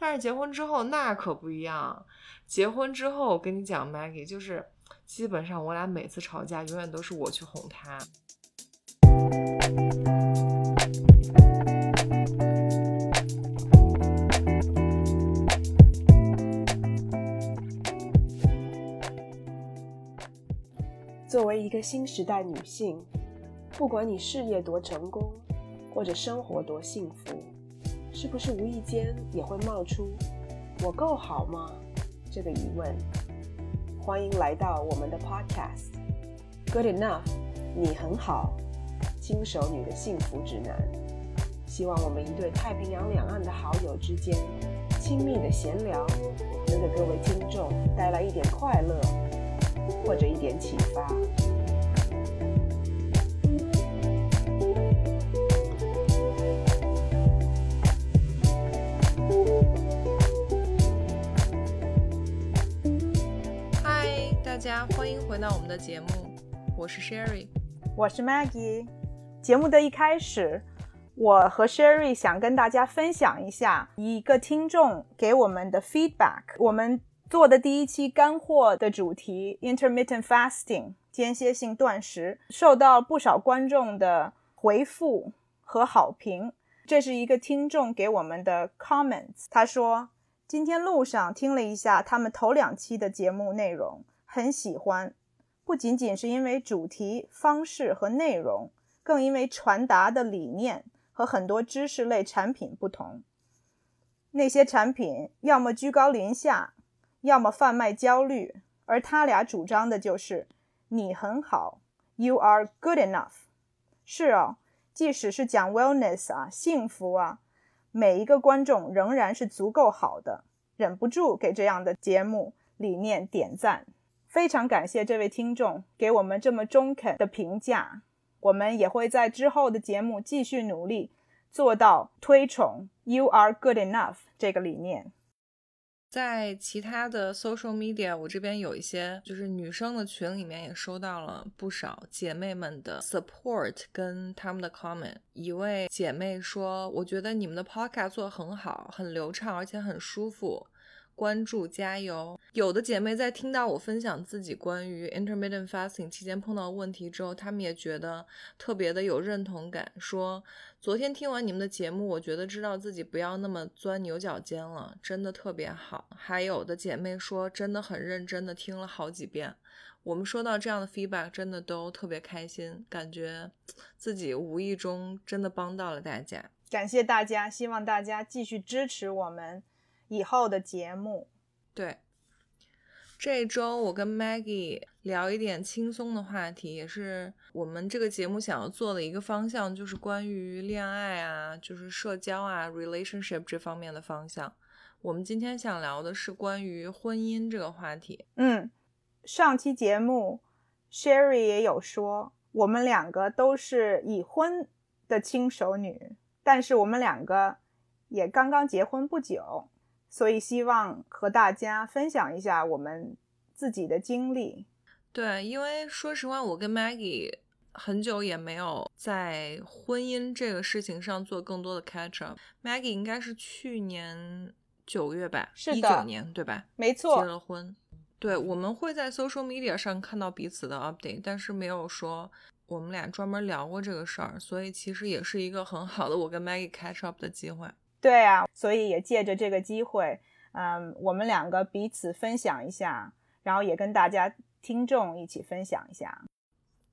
但是结婚之后那可不一样。结婚之后，我跟你讲，Maggie，就是基本上我俩每次吵架，永远都是我去哄他。作为一个新时代女性，不管你事业多成功，或者生活多幸福，是不是无意间也会冒出“我够好吗”这个疑问？欢迎来到我们的 Podcast，Good Enough，你很好，新手女的幸福指南。希望我们一对太平洋两岸的好友之间亲密的闲聊，能给各位听众带来一点快乐。或者一点启发。大家欢迎回到我们的节目，我是 Sherry，我是 Maggie。节目的一开始，我和 Sherry 想跟大家分享一下一个听众给我们的 feedback，我们。做的第一期干货的主题 intermittent fasting 间歇性断食，受到不少观众的回复和好评。这是一个听众给我们的 comments，他说今天路上听了一下他们头两期的节目内容，很喜欢，不仅仅是因为主题、方式和内容，更因为传达的理念和很多知识类产品不同。那些产品要么居高临下。要么贩卖焦虑，而他俩主张的就是你很好，You are good enough。是哦，即使是讲 wellness 啊，幸福啊，每一个观众仍然是足够好的，忍不住给这样的节目理念点赞。非常感谢这位听众给我们这么中肯的评价，我们也会在之后的节目继续努力，做到推崇 You are good enough 这个理念。在其他的 social media，我这边有一些就是女生的群里面也收到了不少姐妹们的 support 跟他们的 comment。一位姐妹说：“我觉得你们的 podcast 做得很好，很流畅，而且很舒服。”关注加油！有的姐妹在听到我分享自己关于 intermittent fasting 期间碰到问题之后，她们也觉得特别的有认同感，说昨天听完你们的节目，我觉得知道自己不要那么钻牛角尖了，真的特别好。还有的姐妹说真的很认真的听了好几遍。我们收到这样的 feedback，真的都特别开心，感觉自己无意中真的帮到了大家。感谢大家，希望大家继续支持我们。以后的节目，对，这周我跟 Maggie 聊一点轻松的话题，也是我们这个节目想要做的一个方向，就是关于恋爱啊，就是社交啊，relationship 这方面的方向。我们今天想聊的是关于婚姻这个话题。嗯，上期节目 Sherry 也有说，我们两个都是已婚的轻熟女，但是我们两个也刚刚结婚不久。所以希望和大家分享一下我们自己的经历。对，因为说实话，我跟 Maggie 很久也没有在婚姻这个事情上做更多的 catch up。Maggie 应该是去年九月吧，是的，一九年对吧？没错，结了婚。对，我们会在 social media 上看到彼此的 update，但是没有说我们俩专门聊过这个事儿，所以其实也是一个很好的我跟 Maggie catch up 的机会。对啊，所以也借着这个机会，嗯，我们两个彼此分享一下，然后也跟大家听众一起分享一下。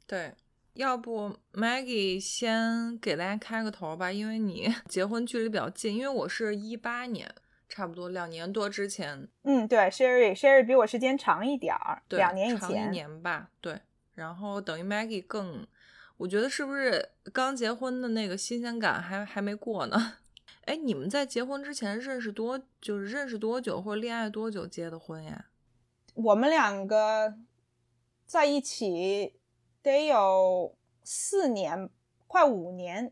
对，要不 Maggie 先给大家开个头吧，因为你 结婚距离比较近，因为我是一八年，差不多两年多之前。嗯，对，Sherry，Sherry 比我时间长一点儿，两年以前，长一年吧。对，然后等于 Maggie 更，我觉得是不是刚结婚的那个新鲜感还还没过呢？哎，你们在结婚之前认识多，就是认识多久或者恋爱多久结的婚呀？我们两个在一起得有四年，快五年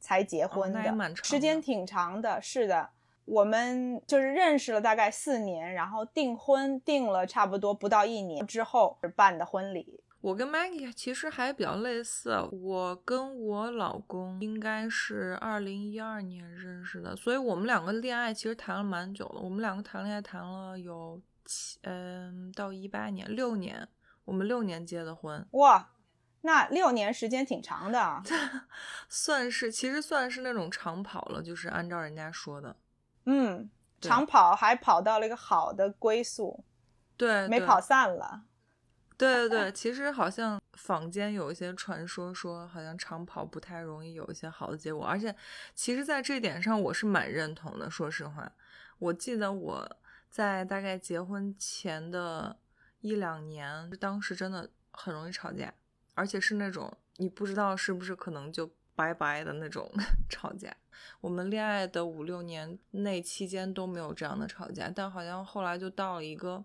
才结婚的，时间挺长的。是的，我们就是认识了大概四年，然后订婚订了差不多不到一年之后办的婚礼。我跟 Maggie 其实还比较类似，我跟我老公应该是二零一二年认识的，所以我们两个恋爱其实谈了蛮久了。我们两个谈恋爱谈了有七，嗯，到一八年六年，我们六年结的婚。哇，那六年时间挺长的，算是其实算是那种长跑了，就是按照人家说的，嗯，长跑还跑到了一个好的归宿，对，没跑散了。对对对，其实好像坊间有一些传说，说好像长跑不太容易有一些好的结果，而且其实，在这点上我是蛮认同的。说实话，我记得我在大概结婚前的一两年，当时真的很容易吵架，而且是那种你不知道是不是可能就拜拜的那种 吵架。我们恋爱的五六年那期间都没有这样的吵架，但好像后来就到了一个。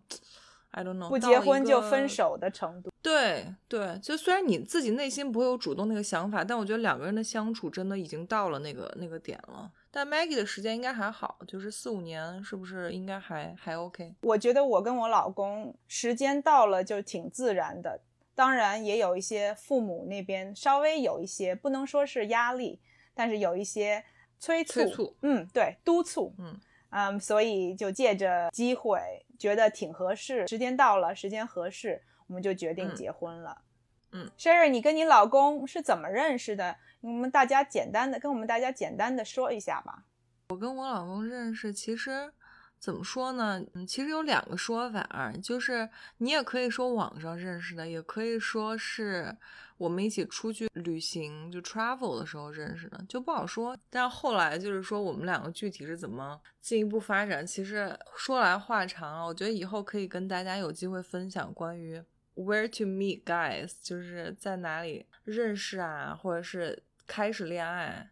I don't know，不结婚就分手的程度。对对，就虽然你自己内心不会有主动那个想法，但我觉得两个人的相处真的已经到了那个那个点了。但 Maggie 的时间应该还好，就是四五年，是不是应该还还 OK？我觉得我跟我老公时间到了就挺自然的，当然也有一些父母那边稍微有一些，不能说是压力，但是有一些催促。催促，嗯，对，督促，嗯。嗯，所以就借着机会，觉得挺合适，时间到了，时间合适，我们就决定结婚了。嗯，Sherry，你跟你老公是怎么认识的？我们大家简单的跟我们大家简单的说一下吧。我跟我老公认识，其实。怎么说呢？嗯，其实有两个说法，就是你也可以说网上认识的，也可以说是我们一起出去旅行就 travel 的时候认识的，就不好说。但后来就是说我们两个具体是怎么进一步发展，其实说来话长啊。我觉得以后可以跟大家有机会分享关于 where to meet guys，就是在哪里认识啊，或者是开始恋爱。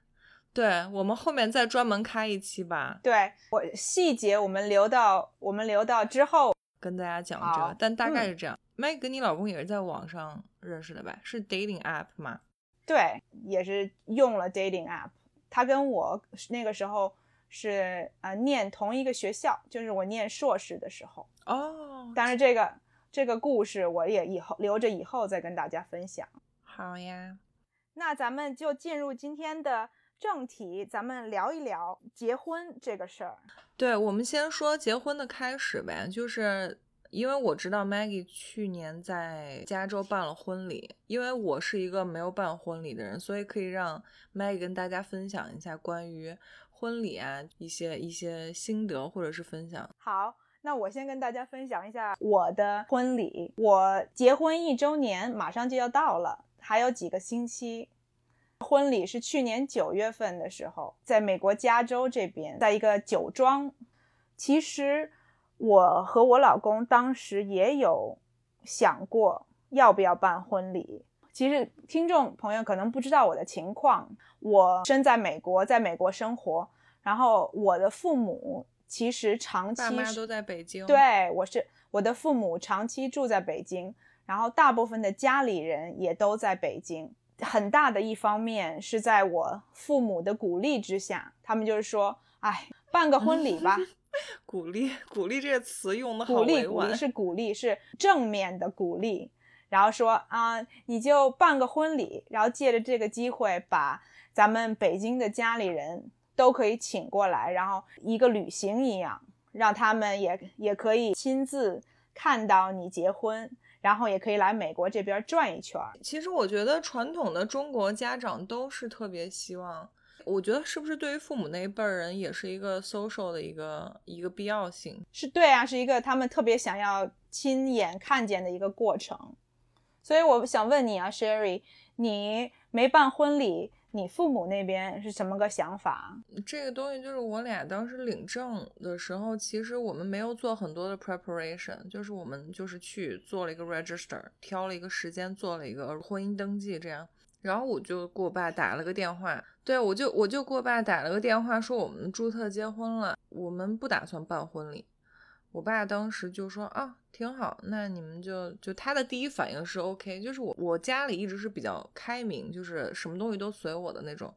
对我们后面再专门开一期吧。对我细节我们留到我们留到之后跟大家讲这个，但大概是这样。Meg 跟你老公也是在网上认识的吧？是 dating app 吗？对，也是用了 dating app。他跟我那个时候是呃念同一个学校，就是我念硕士的时候。哦，但是这个这个故事我也以后留着以后再跟大家分享。好呀，那咱们就进入今天的。正题，咱们聊一聊结婚这个事儿。对，我们先说结婚的开始呗。就是因为我知道 Maggie 去年在加州办了婚礼，因为我是一个没有办婚礼的人，所以可以让 Maggie 跟大家分享一下关于婚礼啊一些一些心得或者是分享。好，那我先跟大家分享一下我的婚礼。我结婚一周年马上就要到了，还有几个星期。婚礼是去年九月份的时候，在美国加州这边，在一个酒庄。其实我和我老公当时也有想过要不要办婚礼。其实听众朋友可能不知道我的情况，我身在美国，在美国生活，然后我的父母其实长期爸妈都在北京。对，我是我的父母长期住在北京，然后大部分的家里人也都在北京。很大的一方面是在我父母的鼓励之下，他们就是说，哎，办个婚礼吧。鼓励，鼓励这个词用的好鼓励，鼓励是鼓励，是正面的鼓励。然后说啊，你就办个婚礼，然后借着这个机会，把咱们北京的家里人都可以请过来，然后一个旅行一样，让他们也也可以亲自看到你结婚。然后也可以来美国这边转一圈。其实我觉得传统的中国家长都是特别希望，我觉得是不是对于父母那一辈人也是一个 social 的一个一个必要性？是对啊，是一个他们特别想要亲眼看见的一个过程。所以我想问你啊，Sherry，你没办婚礼？你父母那边是什么个想法？这个东西就是我俩当时领证的时候，其实我们没有做很多的 preparation，就是我们就是去做了一个 register，挑了一个时间做了一个婚姻登记，这样。然后我就给我爸打了个电话，对我就我就给我爸打了个电话，说我们注册结婚了，我们不打算办婚礼。我爸当时就说啊，挺好，那你们就就他的第一反应是 OK，就是我我家里一直是比较开明，就是什么东西都随我的那种。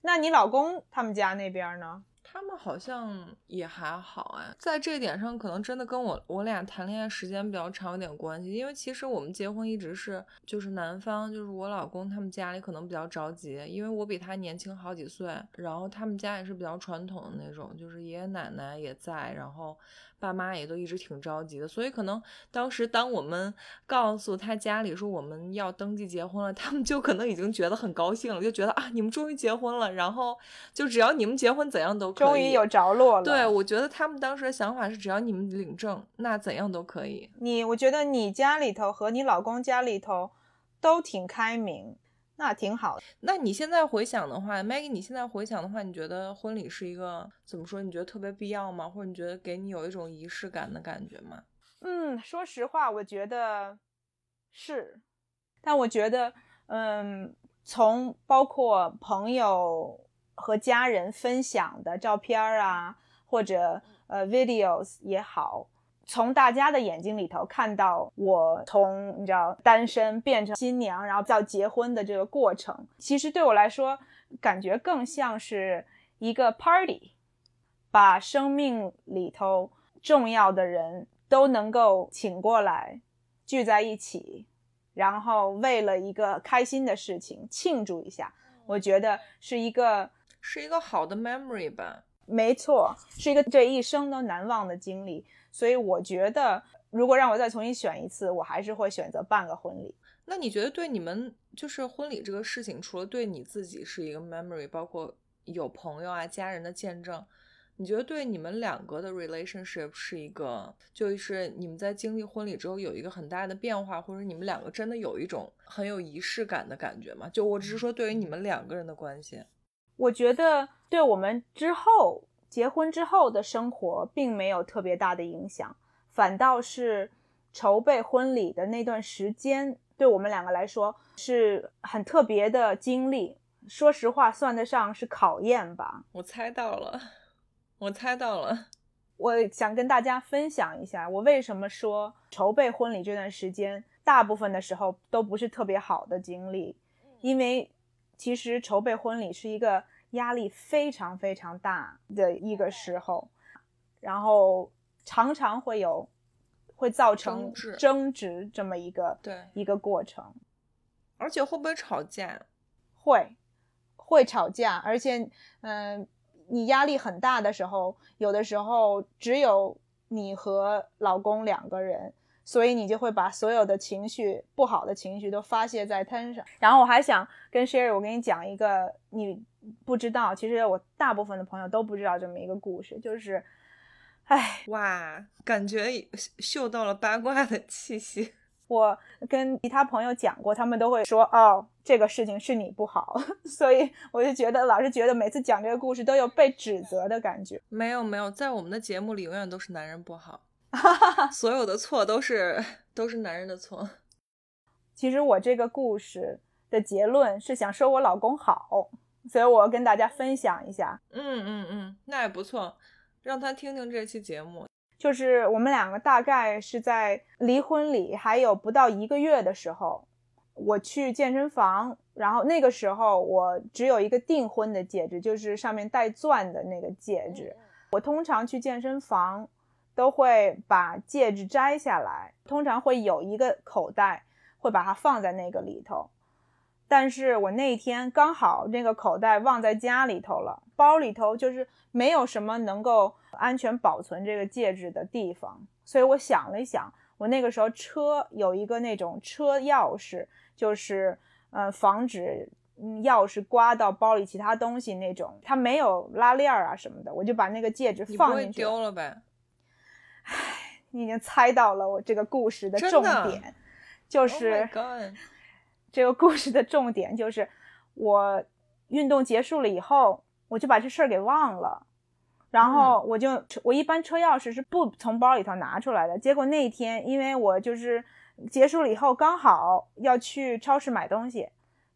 那你老公他们家那边呢？他们好像也还好哎，在这一点上，可能真的跟我我俩谈恋爱时间比较长有点关系。因为其实我们结婚一直是，就是男方就是我老公他们家里可能比较着急，因为我比他年轻好几岁，然后他们家也是比较传统的那种，就是爷爷奶奶也在，然后。爸妈也都一直挺着急的，所以可能当时当我们告诉他家里说我们要登记结婚了，他们就可能已经觉得很高兴了，就觉得啊，你们终于结婚了，然后就只要你们结婚，怎样都可。终于有着落了。对，我觉得他们当时的想法是，只要你们领证，那怎样都可以。你，我觉得你家里头和你老公家里头都挺开明。那挺好的。那你现在回想的话，Maggie，你现在回想的话，你觉得婚礼是一个怎么说？你觉得特别必要吗？或者你觉得给你有一种仪式感的感觉吗？嗯，说实话，我觉得是。但我觉得，嗯，从包括朋友和家人分享的照片啊，或者呃 videos 也好。从大家的眼睛里头看到我从你知道单身变成新娘，然后到结婚的这个过程，其实对我来说感觉更像是一个 party，把生命里头重要的人都能够请过来聚在一起，然后为了一个开心的事情庆祝一下。我觉得是一个是一个好的 memory 吧，没错，是一个这一生都难忘的经历。所以我觉得，如果让我再重新选一次，我还是会选择办个婚礼。那你觉得对你们就是婚礼这个事情，除了对你自己是一个 memory，包括有朋友啊、家人的见证，你觉得对你们两个的 relationship 是一个，就是你们在经历婚礼之后有一个很大的变化，或者你们两个真的有一种很有仪式感的感觉吗？就我只是说对于你们两个人的关系，我觉得对我们之后。结婚之后的生活并没有特别大的影响，反倒是筹备婚礼的那段时间，对我们两个来说是很特别的经历。说实话，算得上是考验吧。我猜到了，我猜到了。我想跟大家分享一下，我为什么说筹备婚礼这段时间，大部分的时候都不是特别好的经历，因为其实筹备婚礼是一个。压力非常非常大的一个时候，然后常常会有会造成争执这么一个对一个过程，而且会不会吵架？会会吵架，而且嗯，你压力很大的时候，有的时候只有你和老公两个人。所以你就会把所有的情绪不好的情绪都发泄在他身上。然后我还想跟 Sherry，我跟你讲一个你不知道，其实我大部分的朋友都不知道这么一个故事，就是，哎，哇，感觉嗅到了八卦的气息。我跟其他朋友讲过，他们都会说，哦，这个事情是你不好。所以我就觉得，老是觉得每次讲这个故事都有被指责的感觉。没有没有，在我们的节目里，永远都是男人不好。所有的错都是都是男人的错。其实我这个故事的结论是想说我老公好，所以我要跟大家分享一下。嗯嗯嗯，那也不错，让他听听这期节目。就是我们两个大概是在离婚礼还有不到一个月的时候，我去健身房，然后那个时候我只有一个订婚的戒指，就是上面带钻的那个戒指。我通常去健身房。都会把戒指摘下来，通常会有一个口袋，会把它放在那个里头。但是我那天刚好那个口袋忘在家里头了，包里头就是没有什么能够安全保存这个戒指的地方。所以我想了一想，我那个时候车有一个那种车钥匙，就是呃防止钥匙刮到包里其他东西那种，它没有拉链啊什么的，我就把那个戒指放进去。丢了呗？唉，你已经猜到了我这个故事的重点，就是这个故事的重点就是我运动结束了以后，我就把这事儿给忘了，然后我就我一般车钥匙是不从包里头拿出来的，结果那一天因为我就是结束了以后刚好要去超市买东西，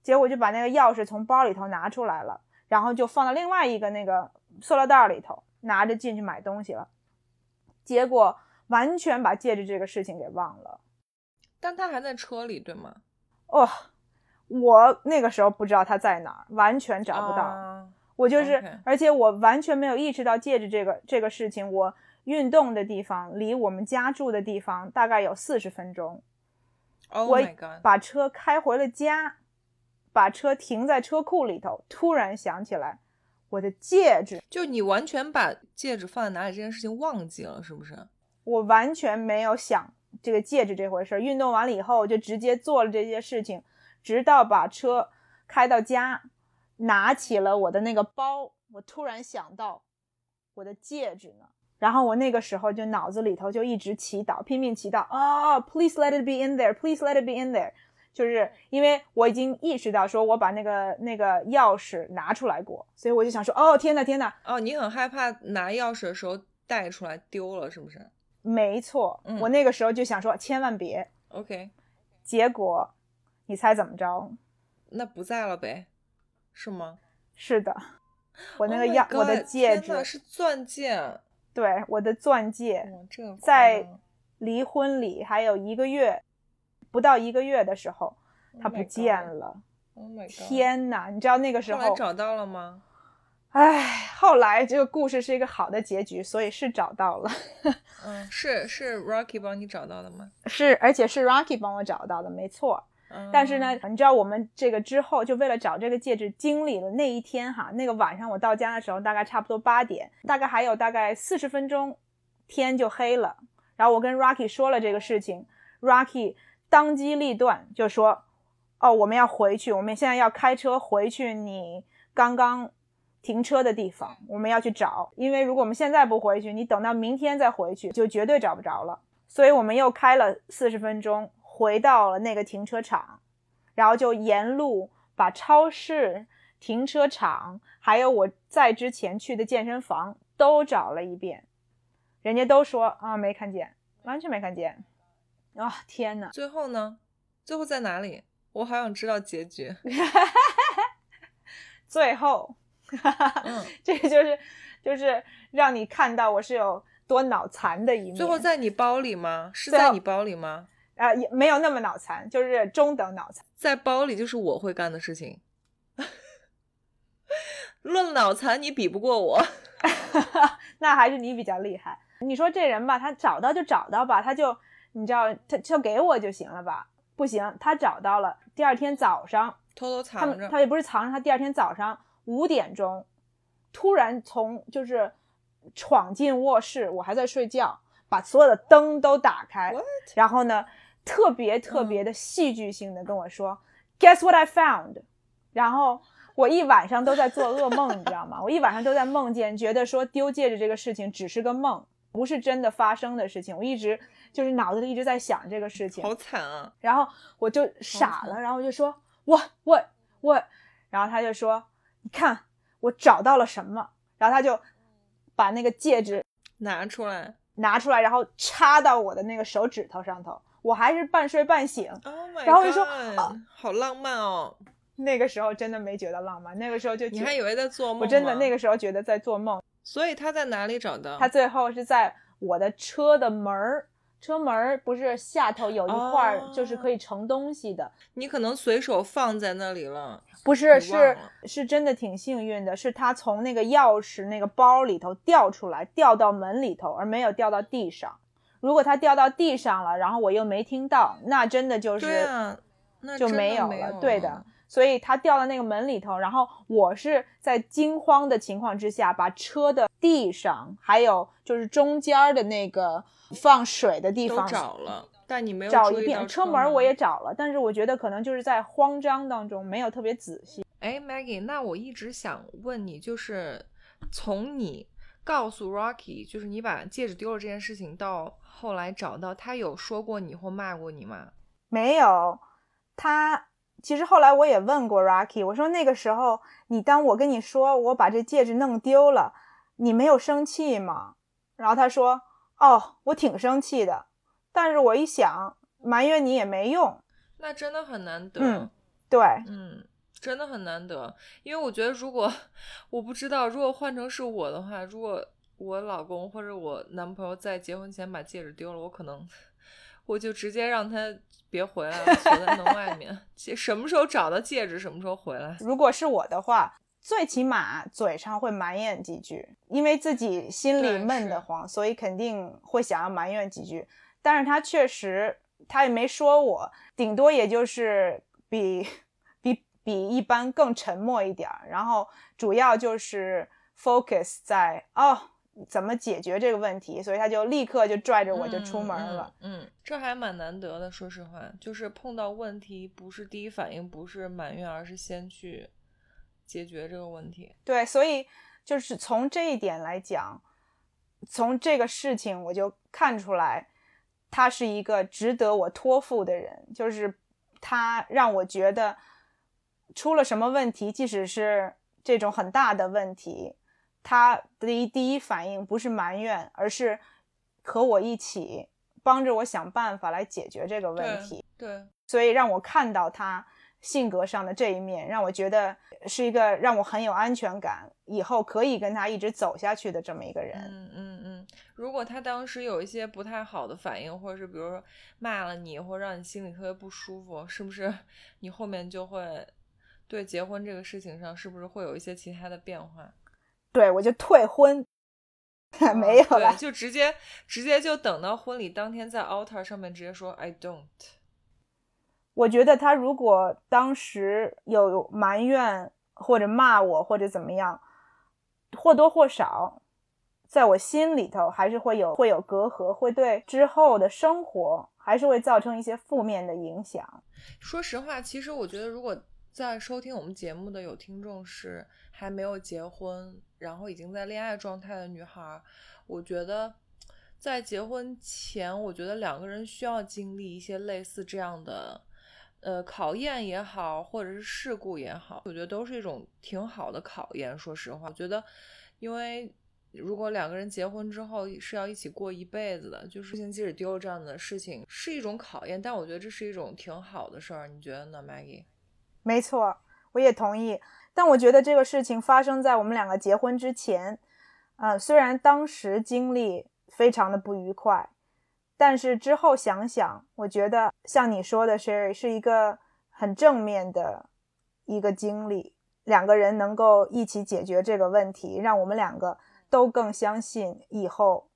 结果就把那个钥匙从包里头拿出来了，然后就放到另外一个那个塑料袋里头，拿着进去买东西了。结果完全把戒指这个事情给忘了，但他还在车里，对吗？哦，我那个时候不知道他在哪儿，完全找不到。我就是而且我完全没有意识到戒指这个这个事情。我运动的地方离我们家住的地方大概有四十分钟，Oh 我把车开回了家，把车停在车库里头，突然想起来我的戒指，就你完全把戒指放在哪里这件事情忘记了，是不是？我完全没有想这个戒指这回事儿。运动完了以后，我就直接做了这些事情，直到把车开到家，拿起了我的那个包，我突然想到我的戒指呢。然后我那个时候就脑子里头就一直祈祷，拼命祈祷啊、p l e a s e let it be in there，please let it be in there。就是因为我已经意识到，说我把那个那个钥匙拿出来过，所以我就想说，哦天呐天呐，哦，你很害怕拿钥匙的时候带出来丢了，是不是没错，嗯我那个时候就想说，千万别。？OK，结果，你猜怎么着？那不在了呗，是吗？是的，我那个 Oh 钥、我的戒指是钻戒，对，我的钻戒，哇，这个在离婚礼还有一个月，不到一个月的时候，它 Oh 不见了。Oh my god！天哪！你知道那个时候，后来找到了吗？哎，后来这个故事是一个好的结局，所以是找到了，嗯，是是 Rocky 帮你找到的吗？是而且是 Rocky 帮我找到的，没错。嗯但是呢，你知道我们这个之后就为了找这个戒指，经历了那一天哈，那个晚上我到家的时候大概差不多八点，大概还有大概四十分钟，天就黑了。然后我跟 Rocky 说了这个事情，Rocky 当机立断就说：“哦，我们要回去，我们现在要开车回去你刚刚停车的地方，我们要去找，因为如果我们现在不回去，你等到明天再回去就绝对找不着了。”所以我们又开了四十分钟，回到了那个停车场，然后就沿路把超市、停车场，还有我在之前去的健身房都找了一遍，人家都说啊没看见，完全没看见。啊、天呐！最后呢？最后在哪里？我好想知道结局。最后，嗯，这个就是就是让你看到我是有多脑残的一面。最后在你包里吗？是在你包里吗？啊、也没有那么脑残，就是中等脑残。在包里就是我会干的事情。论脑残，你比不过我。那还是你比较厉害。你说这人吧，他找到就找到吧，他就你知道，他就给我就行了吧？不行，他找到了，第二天早上，偷偷藏着。他他也不是藏着，他第二天早上五点钟，突然从就是闯进卧室，我还在睡觉，把所有的灯都打开 What？然后呢，特别特嗯别的戏剧性的跟我说、g u e s s what I found？” 然后我一晚上都在做噩梦，你知道吗？我一晚上都在梦见，觉得说丢戒指这个事情只是个梦，不是真的发生的事情。我一直就是脑子里一直在想这个事情，好惨啊！然后我就傻了，然后我就说我我我，然后他就说你看我找到了什么，然后他就把那个戒指拿出来。拿出来，然后插到我的那个手指头上头，我还是半睡半醒，Oh god！然后我就说啊好浪漫哦。那个时候真的没觉得浪漫，那个时候就觉你还以为在做梦？我真的那个时候觉得在做梦。所以他在哪里找到？他最后是在我的车的门儿，车门儿不是下头有一块儿哦就是可以盛东西的，你可能随手放在那里了。不是是是真的挺幸运的，是他从那个钥匙那个包里头掉出来，掉到门里头，而没有掉到地上。如果它掉到地上了，然后我又没听到，那真的就是啊，那就没有了。对的，所以他掉到那个门里头，然后我是在惊慌的情况之下，把车的地上还有就是中间儿的那个放水的地都方找了，但你没有找一遍，车门儿门我也找了，但是我觉得可能就是在慌张当中没有特别仔细。哎，Maggie，那我一直想问你，就是从你告诉 Rocky，就是你把戒指丢了这件事情，到后来找到，他有说过你或骂过你吗？没有，他其实后来我也问过 Rocky，我说那个时候你当我跟你说我把这戒指弄丢了，你没有生气吗？然后他说，哦，我挺生气的，但是我一想埋怨你也没用，那真的很难得。嗯对，嗯，真的很难得，因为我觉得如果我不知道，如果换成是我的话，如果我老公或者我男朋友在结婚前把戒指丢了，我可能我就直接让他别回来了，锁在门外 面。戒什么时候找到戒指，什么时候回来。如果是我的话，最起码嘴上会埋怨几句，因为自己心里闷得慌，所以肯定会想要埋怨几句。但是他确实，他也没说我，顶多也就是比比比一般更沉默一点儿，然后主要就是 focus 在哦怎么解决这个问题，所以他就立刻就拽着我就出门了。嗯。嗯，这还蛮难得的，说实话，就是碰到问题，不是第一反应不是埋怨，而是先去解决这个问题。对，所以就是从这一点来讲，从这个事情我就看出来，他是一个值得我托付的人，就是他让我觉得出了什么问题，即使是这种很大的问题，他的一第一反应不是埋怨，而是和我一起帮着我想办法来解决这个问题。对，所以让我看到他性格上的这一面，让我觉得是一个让我很有安全感，以后可以跟他一直走下去的这么一个人。嗯嗯嗯。如果他当时有一些不太好的反应，或者是比如说骂了你，或者让你心里特别不舒服，是不是你后面就会对结婚这个事情上，是不是会有一些其他的变化？对我就退婚，没有了，，就直接直接就等到婚礼当天在 altar 上面直接说 I don't。我觉得他如果当时有埋怨或者骂我或者怎么样，或多或少，在我心里头还是会有会有隔阂，会对之后的生活还是会造成一些负面的影响。说实话，其实我觉得，如果在收听我们节目的有听众是还没有结婚，然后已经在恋爱状态的女孩，我觉得在结婚前，我觉得两个人需要经历一些类似这样的，呃，考验也好，或者是事故也好，我觉得都是一种挺好的考验。说实话，我觉得，因为如果两个人结婚之后是要一起过一辈子的，就是事情即使丢了这样的事情是一种考验，但我觉得这是一种挺好的事儿，你觉得呢，Maggie？没错，我也同意。但我觉得这个事情发生在我们两个结婚之前，呃，虽然当时经历非常的不愉快，但是之后想想，我觉得像你说的，Sherry 是一个很正面的一个经历。两个人能够一起解决这个问题，让我们两个都更相信以后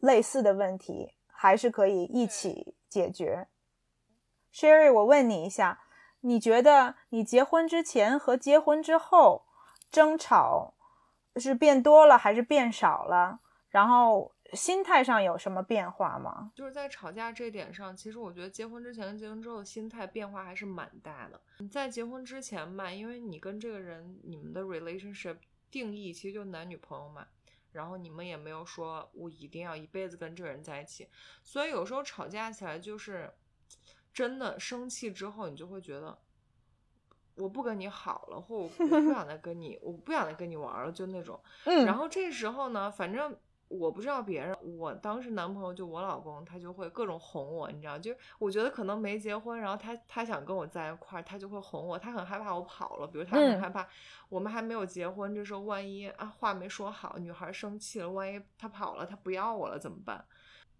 类似的问题还是可以一起解决。Sherry，我问你一下，你觉得你结婚之前和结婚之后争吵是变多了还是变少了？然后心态上有什么变化吗？就是在吵架这点上，其实我觉得结婚之前跟结婚之后心态变化还是蛮大的。你在结婚之前吧，因为你跟这个人你们的 relationship 定义其实就男女朋友嘛，然后你们也没有说我一定要一辈子跟这个人在一起，所以有时候吵架起来就是真的生气之后，你就会觉得我不跟你好了，或我我不想再跟你，我不想再跟你玩了，就那种。嗯然后这时候呢，反正我不知道别人，我当时男朋友就我老公，他就会各种哄我，你知道，就是我觉得可能没结婚，然后他他想跟我在一块儿，他就会哄我，他很害怕我跑了，比如他很嗯害怕我们还没有结婚，这时候万一啊话没说好，女孩生气了，万一他跑了，他不要我了怎么办？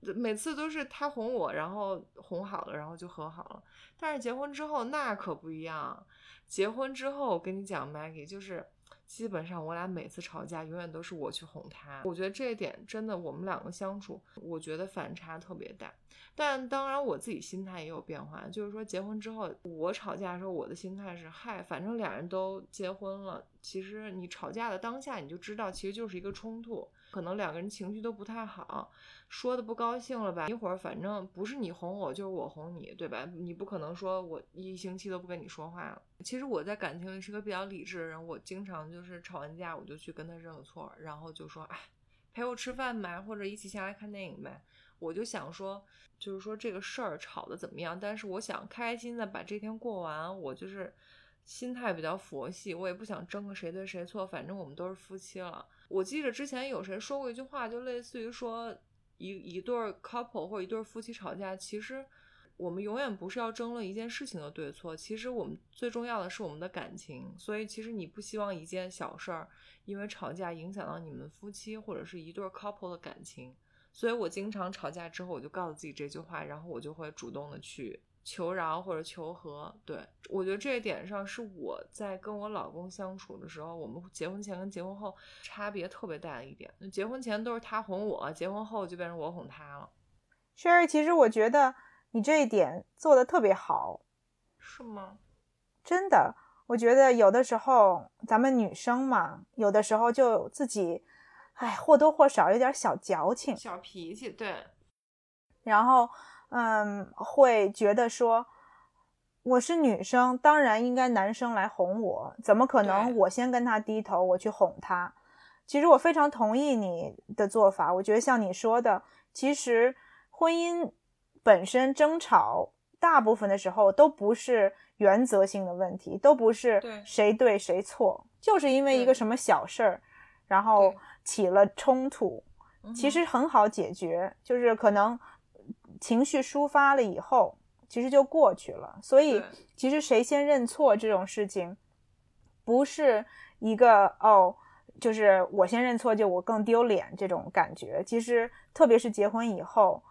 每次都是他哄我，然后哄好了，然后就和好了。但是结婚之后那可不一样，结婚之后我跟你讲，Maggie 就是基本上我俩每次吵架永远都是我去哄他。我觉得这一点真的我们两个相处，我觉得反差特别大。但当然我自己心态也有变化，就是说结婚之后我吵架的时候，我的心态是嗨，反正俩人都结婚了，其实你吵架的当下你就知道，其实就是一个冲突，可能两个人情绪都不太好。说的不高兴了吧？一会儿反正不是你哄我，就是我哄你，对吧？你不可能说我一星期都不跟你说话了。其实我在感情里是个比较理智的人，我经常就是吵完架我就去跟他认个错，然后就说哎，陪我吃饭呗，或者一起下来看电影呗。我就想说，就是说这个事儿吵得怎么样，但是我想开开心心的把这天过完。我就是心态比较佛系，我也不想争个谁对谁错，反正我们都是夫妻了。我记得之前有谁说过一句话，就类似于说。一一对 couple 或者一对夫妻吵架，其实我们永远不是要争论一件事情的对错，其实我们最重要的是我们的感情。所以其实你不希望一件小事儿因为吵架影响到你们夫妻或者是一对 couple 的感情。所以我经常吵架之后，我就告诉自己这句话，然后我就会主动的去求饶或者求和。对我觉得这一点上是我在跟我老公相处的时候，我们结婚前跟结婚后差别特别大的一点。结婚前都是他哄我，结婚后就变成我哄他了。Sherry，其实我觉得你这一点做的特别好。是吗？真的，我觉得有的时候咱们女生嘛，有的时候就自己，哎，或多或少有点小矫情、小脾气，对。然后，嗯，会觉得说，我是女生，当然应该男生来哄我，怎么可能我先跟他低头，我去哄他？其实我非常同意你的做法，我觉得像你说的，其实婚姻本身争吵。大部分的时候都不是原则性的问题，都不是谁对谁错，就是因为一个什么小事儿，然后起了冲突，其实很好解决，就是可能情绪抒发了以后，其实就过去了。所以其实谁先认错这种事情，不是一个哦，就是我先认错就我更丢脸这种感觉。其实特别是结婚以后。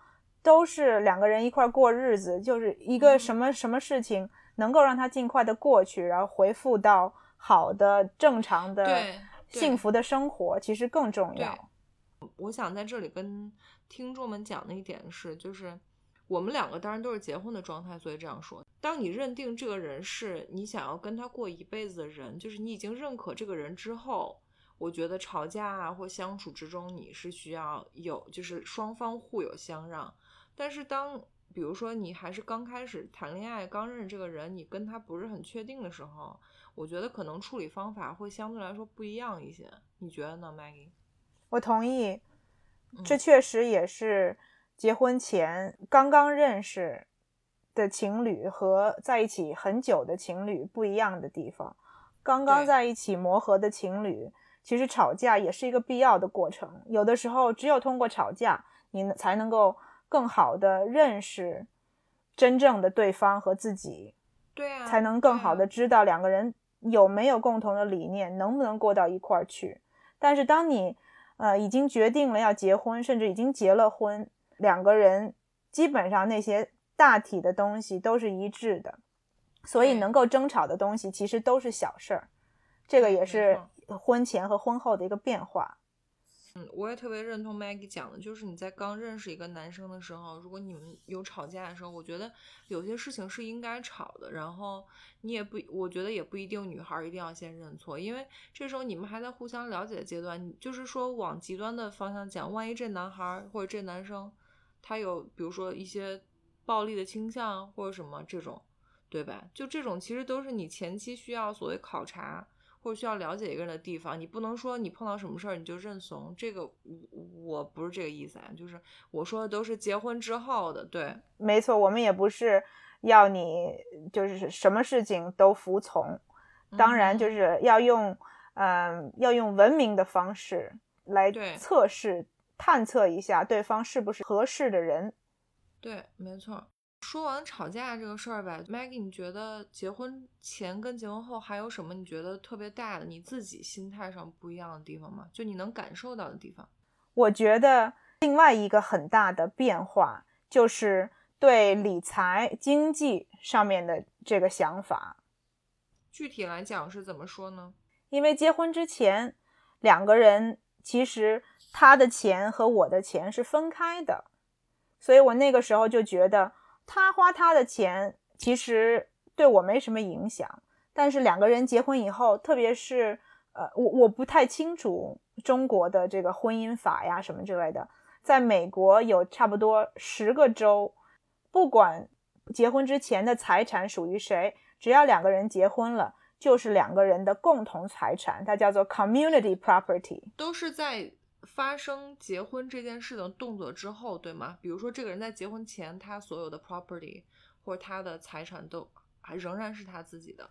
都是两个人一块过日子，就是一个什么什么事情能够让他尽快的过去，然后回复到好的正常的幸福的生活，其实更重要。我想在这里跟听众们讲的一点是，就是我们两个当然都是结婚的状态，所以这样说。当你认定这个人是你想要跟他过一辈子的人，就是你已经认可这个人之后，我觉得吵架啊或相处之中，你是需要有就是双方互有相让。但是当比如说你还是刚开始谈恋爱，刚认识这个人，你跟他不是很确定的时候，我觉得可能处理方法会相对来说不一样一些。你觉得呢，Maggie？我同意，这确实也是结婚前刚刚认识的情侣和在一起很久的情侣不一样的地方。刚刚在一起磨合的情侣，其实吵架也是一个必要的过程。有的时候，只有通过吵架，你才能够。更好的认识真正的对方和自己，对啊，才能更好的知道两个人有没有共同的理念，能不能过到一块儿去。但是当你呃已经决定了要结婚，甚至已经结了婚，两个人基本上那些大体的东西都是一致的，所以能够争吵的东西其实都是小事儿。这个也是婚前和婚后的一个变化。嗯，我也特别认同 Maggie 讲的，就是你在刚认识一个男生的时候，如果你们有吵架的时候，我觉得有些事情是应该吵的。然后你也不，我觉得也不一定女孩一定要先认错，因为这时候你们还在互相了解的阶段。就是说往极端的方向讲，万一这男孩或者这男生他有比如说一些暴力的倾向或者什么这种，对吧？就这种其实都是你前期需要所谓考察。或者需要了解一个人的地方，你不能说你碰到什么事儿你就认怂，这个我我不是这个意思啊，就是我说的都是结婚之后的，对，没错，我们也不是要你就是什么事情都服从，当然就是要用嗯要用文明的方式来测试探测一下对方是不是合适的人，对，没错。说完吵架这个事儿吧，Maggie，你觉得结婚前跟结婚后还有什么你觉得特别大的你自己心态上不一样的地方吗？就你能感受到的地方？我觉得另外一个很大的变化就是对理财经济上面的这个想法。具体来讲是怎么说呢？因为结婚之前两个人其实他的钱和我的钱是分开的，所以我那个时候就觉得。他花他的钱，其实对我没什么影响。但是两个人结婚以后，特别是呃，我我不太清楚中国的这个婚姻法呀什么之类的。在美国有差不多十个州，不管结婚之前的财产属于谁，只要两个人结婚了，就是两个人的共同财产，它叫做 community property，都是在。发生结婚这件事的动作之后，对吗？比如说，这个人在结婚前，他所有的 property 或者他的财产都还仍然是他自己的，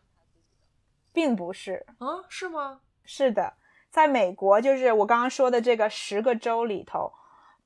并不是啊？是吗？是的，在美国，就是我刚刚说的这个十个州里头，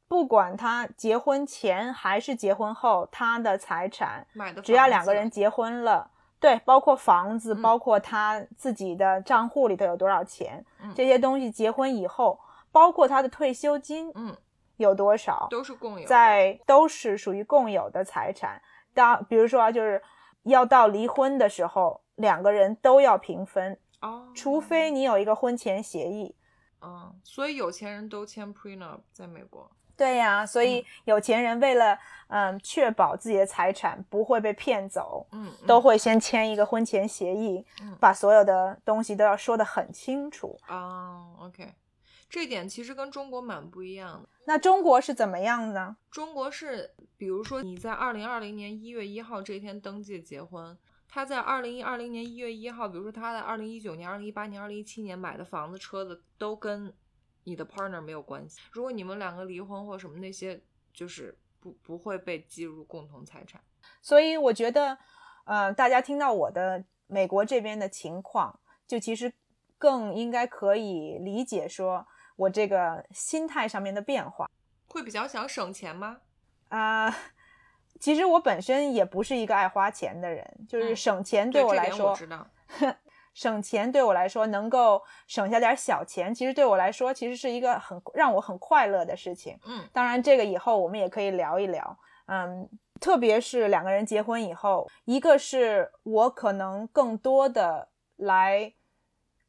不管他结婚前还是结婚后，他的财产，只要两个人结婚了，对，包括房子，包括他自己的账户里头有多少钱，这些东西，结婚以后。包括他的退休金，嗯，有多少都是共有，在都是属于共有的财产。当比如说啊，就是要到离婚的时候，两个人都要平分，哦，除非你有一个婚前协议。嗯，所以有钱人都签 prenup，在美国。对呀，所以有钱人为了嗯确保自己的财产不会被骗走，嗯，都会先签一个婚前协议，嗯把所有的东西都要说得很清楚。啊、o k 这点其实跟中国蛮不一样的。那中国是怎么样呢？中国是，比如说你在二零二零年一月一号这天登记结婚，他在二零二零年一月一号，比如说他在二零一九年、二零一八年、二零一七年买的房子、车子都跟你的 partner 没有关系。如果你们两个离婚或什么那些，就是不不会被计入共同财产。所以我觉得，呃，大家听到我的美国这边的情况，就其实更应该可以理解说我这个心态上面的变化。会比较想省钱吗？啊、其实我本身也不是一个爱花钱的人，就是嗯省钱对我来说。省钱对我来说能够省下点小钱，其实对我来说其实是一个很让我很快乐的事情。嗯当然，这个以后我们也可以聊一聊。嗯，特别是两个人结婚以后，一个是我可能更多的来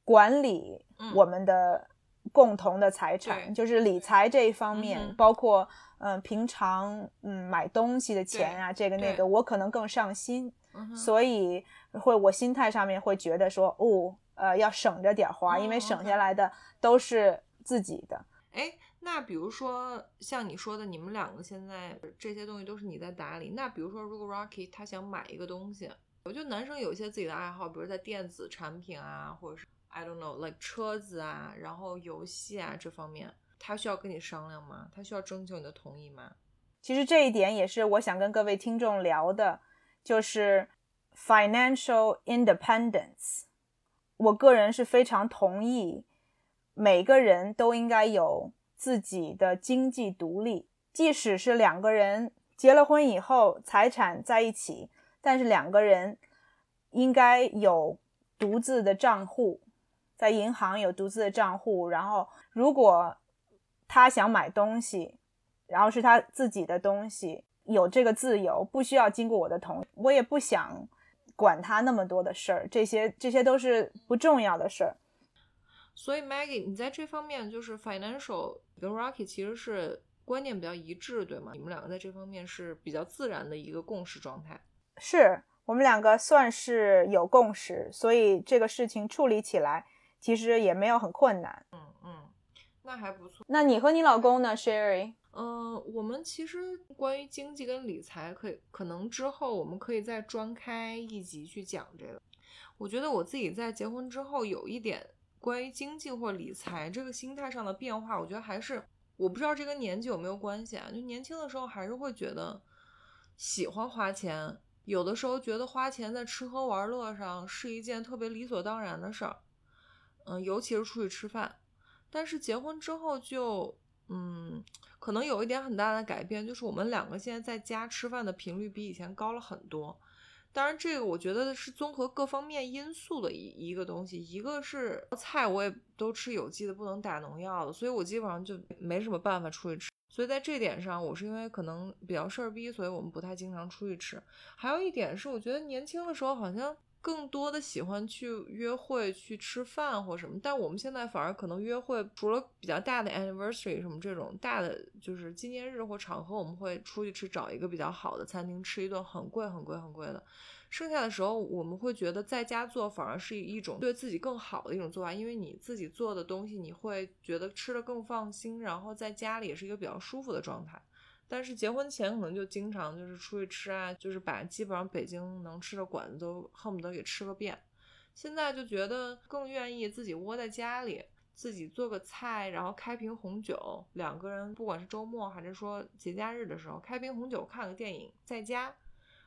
管理嗯我们的共同的财产，就是理财这一方面，嗯包括嗯平常嗯买东西的钱啊，这个那个，我可能更上心。嗯所以会我心态上面会觉得说，哦，呃，要省着点花，因为哦省下来的都是自己的。哎，那比如说像你说的，你们两个现在这些东西都是你在打理。那比如说，如果 Rocky 他想买一个东西，我觉得男生有一些自己的爱好，比如在电子产品啊，或者是 I don't know，like 车子啊，然后游戏啊这方面，他需要跟你商量吗？他需要征求你的同意吗？其实这一点也是我想跟各位听众聊的，就是 financial independence。我个人是非常同意，每个人都应该有自己的经济独立，即使是两个人结了婚以后，财产在一起，但是两个人应该有独自的账户，在银行有独自的账户，然后如果他想买东西，然后是他自己的东西，有这个自由，不需要经过我的同意，我也不想管他那么多的事儿，这些这些都是不重要的事儿。所以 Maggie，你在这方面就是 financial 跟 Rocky 其实是观念比较一致，对吗？你们两个在这方面是比较自然的一个共识状态。是我们两个算是有共识，所以这个事情处理起来其实也没有很困难。嗯嗯，那还不错。那你和你老公呢，Sherry？嗯，我们其实关于经济跟理财，可以可能之后我们可以再专开一集去讲这个。我觉得我自己在结婚之后有一点关于经济或理财这个心态上的变化，我觉得还是我不知道这跟年纪有没有关系啊。就年轻的时候还是会觉得喜欢花钱，有的时候觉得花钱在吃喝玩乐上是一件特别理所当然的事儿，嗯，尤其是出去吃饭。但是结婚之后就，嗯，可能有一点很大的改变，就是我们两个现在在家吃饭的频率比以前高了很多。当然，这个我觉得是综合各方面因素的一一个东西。一个是菜我也都吃有机的，不能打农药的，所以我基本上就没什么办法出去吃。所以在这点上，我是因为可能比较事儿逼，所以我们不太经常出去吃。还有一点是，我觉得年轻的时候好像更多的喜欢去约会、去吃饭或什么，但我们现在反而可能约会，除了比较大的 anniversary 什么这种大的就是纪念日或场合，我们会出去吃，找一个比较好的餐厅吃一顿很贵、很贵、很贵的。剩下的时候，我们会觉得在家做反而是一种对自己更好的一种做法，因为你自己做的东西，你会觉得吃的更放心，然后在家里也是一个比较舒服的状态。但是结婚前可能就经常就是出去吃啊，就是把基本上北京能吃的馆子都恨不得给吃个遍。现在就觉得更愿意自己窝在家里，自己做个菜，然后开瓶红酒，两个人不管是周末还是说节假日的时候，开瓶红酒看个电影，在家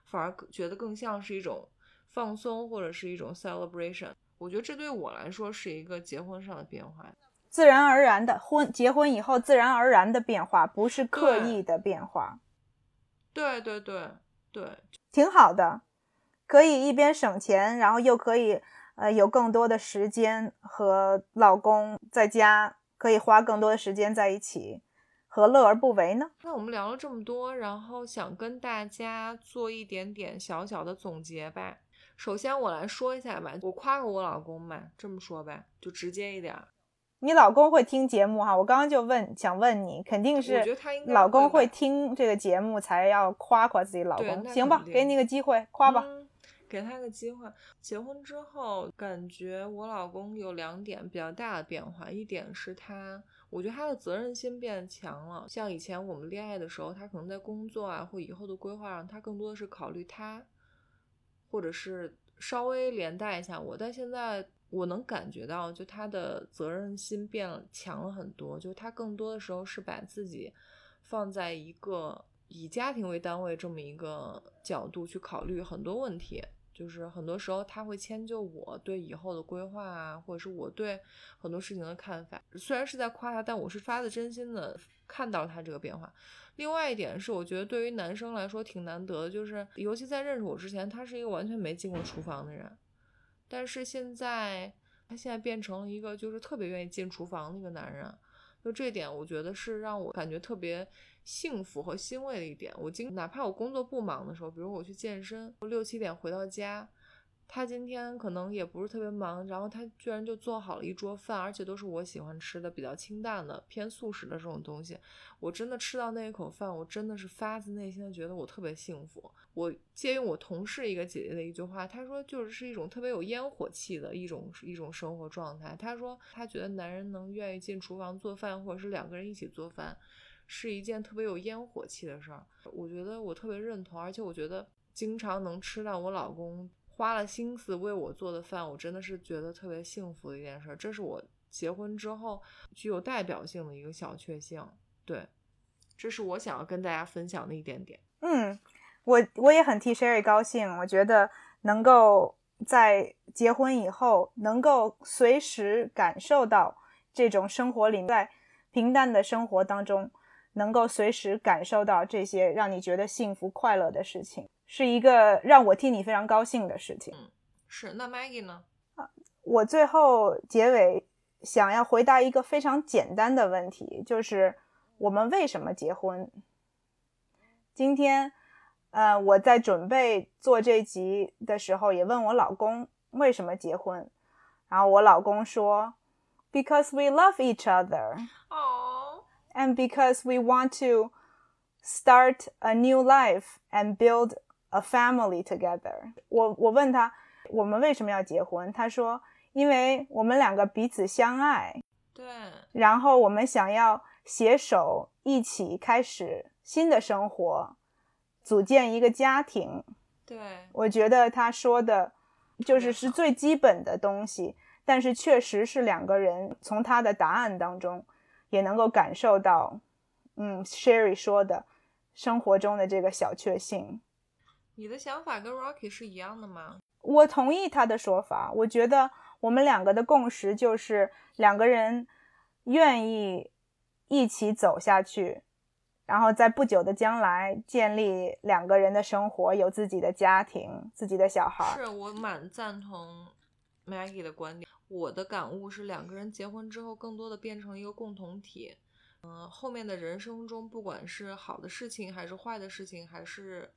反而觉得更像是一种放松或者是一种 celebration。我觉得这对我来说是一个结婚上的变化。自然而然的婚结婚以后自然而然的变化，不是刻意的变化，对对对对，挺好的。可以一边省钱，然后又可以呃有更多的时间和老公在家，可以花更多的时间在一起，何乐而不为呢？那我们聊了这么多，然后想跟大家做一点点小小的总结吧。首先我来说一下吧，我夸过我老公吧，这么说吧，就直接一点。你老公会听节目哈？我刚刚就问，想问你，肯定是老公会听这个节目才要夸夸自己老公，行吧？给你个机会夸吧，给他个机会。结婚之后，感觉我老公有两点比较大的变化，一点是他，我觉得他的责任心变强了。像以前我们恋爱的时候，他可能在工作啊或以后的规划上，他更多的是考虑他，或者是稍微连带一下我，但现在。我能感觉到，就他的责任心变了，强了很多。就他更多的时候是把自己放在一个以家庭为单位这么一个角度去考虑很多问题。就是很多时候他会迁就我对以后的规划啊，或者是我对很多事情的看法。虽然是在夸他，但我是发自真心的看到他这个变化。另外一点是，我觉得对于男生来说挺难得的，就是尤其在认识我之前，他是一个完全没进过厨房的人。但是现在，他现在变成了一个就是特别愿意进厨房的一个男人，就这点，我觉得是让我感觉特别幸福和欣慰的一点。我经哪怕我工作不忙的时候，比如我去健身，六七点回到家。他今天可能也不是特别忙，然后他居然就做好了一桌饭，而且都是我喜欢吃的，比较清淡的、偏素食的这种东西。我真的吃到那一口饭，我真的是发自内心的觉得我特别幸福。我借用我同事一个姐姐的一句话，她说就是是一种特别有烟火气的一种一种生活状态。她说她觉得男人能愿意进厨房做饭，或者是两个人一起做饭，是一件特别有烟火气的事儿。我觉得我特别认同，而且我觉得经常能吃到我老公。花了心思为我做的饭，我真的是觉得特别幸福的一件事。这是我结婚之后具有代表性的一个小确幸。对，这是我想要跟大家分享的一点点。嗯，我我也很替 Sherry 高兴。我觉得能够在结婚以后，能够随时感受到这种生活里，在平淡的生活当中，能够随时感受到这些让你觉得幸福快乐的事情。是一个让我替你非常高兴的事情。嗯，是。那 Maggie 呢？啊，我最后结尾想要回答一个非常简单的问题，就是我们为什么结婚？今天，呃，我在准备做这集的时候，也问我老公为什么结婚，然后我老公说，Because we love each other. Oh. And because we want to start a new life and build. A family together。我我问他，我们为什么要结婚？他说，因为我们两个彼此相爱。对。然后我们想要携手一起开始新的生活，组建一个家庭。对。我觉得他说的，就是是最基本的东西，但是确实是两个人从他的答案当中也能够感受到，嗯，Sherry 说的生活中的这个小确幸。你的想法跟 Rocky 是一样的吗？我同意他的说法。我觉得我们两个的共识就是两个人愿意一起走下去，然后在不久的将来建立两个人的生活，有自己的家庭、自己的小孩。是我蛮赞同 Maggie 的观点。我的感悟是，两个人结婚之后，更多的变成一个共同体。嗯，后面的人生中，不管是好的事情，还是坏的事情，还是。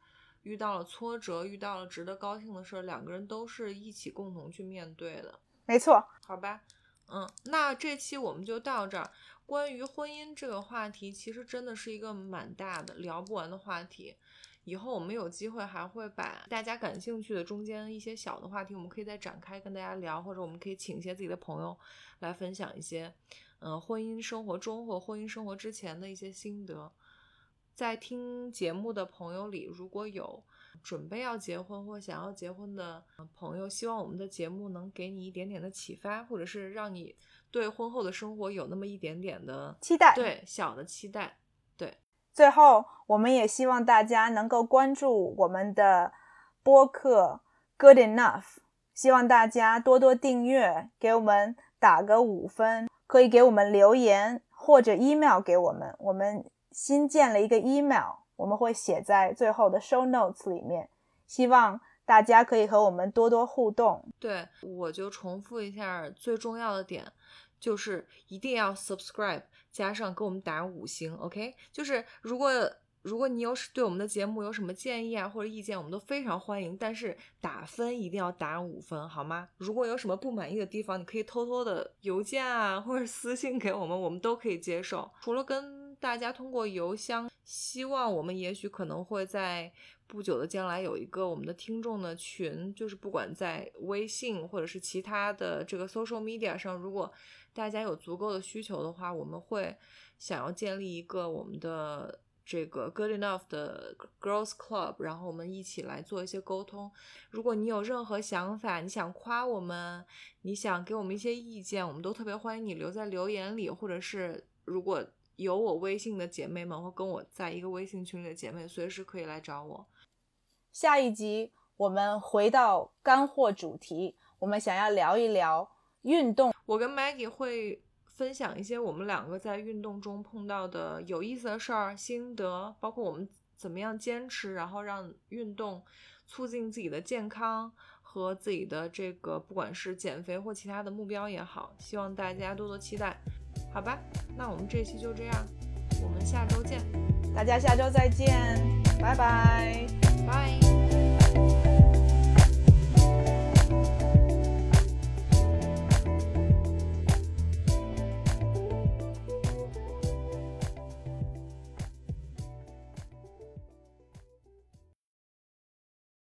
遇到了挫折，遇到了值得高兴的事儿，两个人都是一起共同去面对的。没错，好吧，嗯，那这期我们就到这儿。关于婚姻这个话题，其实真的是一个蛮大的、聊不完的话题。以后我们有机会还会把大家感兴趣的中间一些小的话题，我们可以再展开跟大家聊，或者我们可以请一些自己的朋友来分享一些，嗯，婚姻生活中或婚姻生活之前的一些心得。在听节目的朋友里，如果有准备要结婚或想要结婚的朋友，希望我们的节目能给你一点点的启发，或者是让你对婚后的生活有那么一点点的期待，对小的期待。对，最后我们也希望大家能够关注我们的播客 Good Enough，希望大家多多订阅，给我们打个五分，可以给我们留言或者 email 给我们，我们。新建了一个 email，我们会写在最后的 show notes 里面，希望大家可以和我们多多互动。对，我就重复一下最重要的点，就是一定要 subscribe 加上给我们打五星，OK？就是如果如果你有对我们的节目有什么建议啊或者意见，我们都非常欢迎。但是打分一定要打五分，好吗？如果有什么不满意的地方，你可以偷偷的邮件啊或者私信给我们，我们都可以接受。除了跟大家通过邮箱，希望我们也许可能会在不久的将来有一个我们的听众的群，就是不管在微信或者是其他的这个 social media 上，如果大家有足够的需求的话，我们会想要建立一个我们的。这个 good enough 的 girls club，然后我们一起来做一些沟通。如果你有任何想法，你想夸我们，你想给我们一些意见，我们都特别欢迎你留在留言里，或者是如果有我微信的姐妹们或跟我在一个微信群里的姐妹，随时可以来找我。下一集我们回到干货主题，我们想要聊一聊运动。我跟 Maggie 会。分享一些我们两个在运动中碰到的有意思的事儿、心得，包括我们怎么样坚持，然后让运动促进自己的健康和自己的这个不管是减肥或其他的目标也好，希望大家多多期待，好吧那我们这期就这样我们下周见。大家下周再见拜拜。拜。